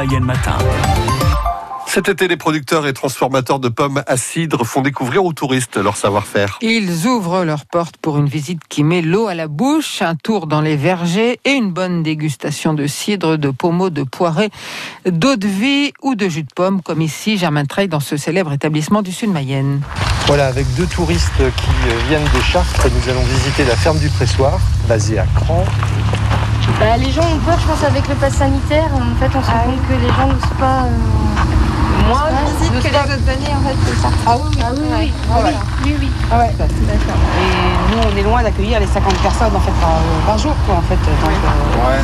Mayenne Matin. Cet été, les producteurs et transformateurs de pommes à cidre font découvrir aux touristes leur savoir-faire. Ils ouvrent leurs portes pour une visite qui met l'eau à la bouche, un tour dans les vergers et une bonne dégustation de cidre, de pommeau, de poirée, d'eau de vie ou de jus de pomme, comme ici Germain Treil dans ce célèbre établissement du Sud Mayenne. Voilà, avec deux touristes qui euh, viennent de Chartres, nous allons visiter la ferme du pressoir, basée à Cran. Bah, les gens ont peur, je pense, avec le pass sanitaire. En fait, on se rend compte que les gens n'osent pas. euh, Moins Ouais, de visite de que les autres années, en fait, c'est ça. Ah oui, oui, oui, oui, Voilà. oui, oui. Ah ouais, d'accord. Et nous, on est loin d'accueillir les 50 personnes, en fait, par, par jour, quoi, en fait. Donc, euh, Ouais.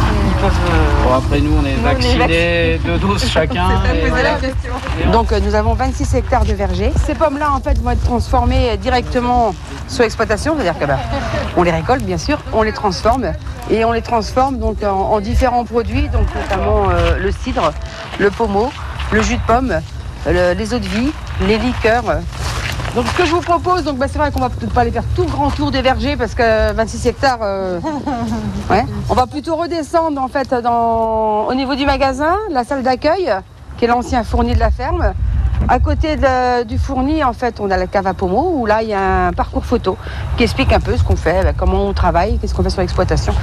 Euh, Bon, après, nous, on est Nous, on est vaccinés, deux doses chacun. et. Donc euh, nous avons 26 hectares de vergers. Ces pommes-là en fait vont être transformées directement sur l'exploitation, c'est-à-dire que bah, on les récolte bien sûr, on les transforme et on les transforme donc en, en différents produits, donc notamment euh, le cidre, le pommeau, le jus de pomme, le- les eaux de vie, les liqueurs. Donc ce que je vous propose, donc bah, c'est vrai qu'on va peut-être pas aller faire tout le grand tour des vergers parce que 26 hectares, euh, ouais. on va plutôt redescendre en fait dans, au niveau du magasin, la salle d'accueil qui est l'ancien fourni de la ferme. À côté de- du fourni, en fait, on a la cave à pommeau où là, il y a un parcours photo qui explique un peu ce qu'on fait, bah, comment on travaille, qu'est-ce qu'on fait sur l'exploitation.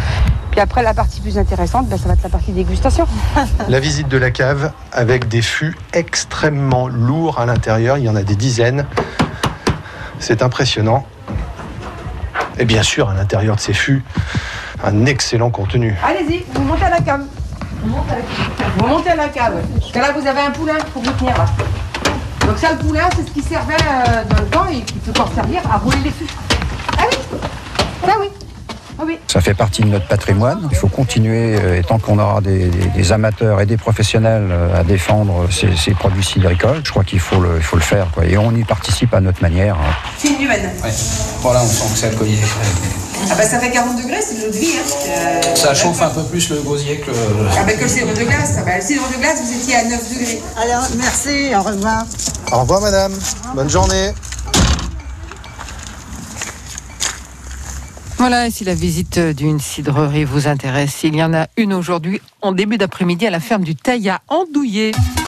Puis après, la partie plus intéressante, bah, ça va être la partie dégustation. La visite de la cave avec des fûts extrêmement lourds à l'intérieur, il y en a des dizaines. C'est impressionnant. Et bien sûr, à l'intérieur de ces fûts, un excellent contenu. Allez-y, vous montez à la cave. Vous montez à la cave. Parce que là, vous avez un poulain pour vous tenir là. Donc ça, le poulain, c'est ce qui servait euh, dans le temps et qui peut encore servir à rouler les fûts. Ah oui Ah oui Ah oui Ça fait partie de notre patrimoine. Il faut continuer, euh, et tant qu'on aura des, des- des amateurs et des professionnels euh, à défendre ces, ces produits cidricoles, je crois qu'il faut le, il faut le faire. Quoi. Et on y participe à notre manière. hein. C'est une humaine. Ouais. Voilà, on sent que c'est alcoolisé. Ah bah ça fait 40 degrés, c'est de l'eau de vie. Hein. Euh, Ça chauffe un peu plus le gosier que le... Ah bah que le cidre de glace. Ah bah, le cidre de glace, vous étiez à 9 degrés. Alors, merci, au revoir. Au revoir madame, bonne journée. Voilà, et si la visite d'une cidrerie vous intéresse, il y en a une aujourd'hui en début d'après-midi à la ferme du Taillat Andouillé.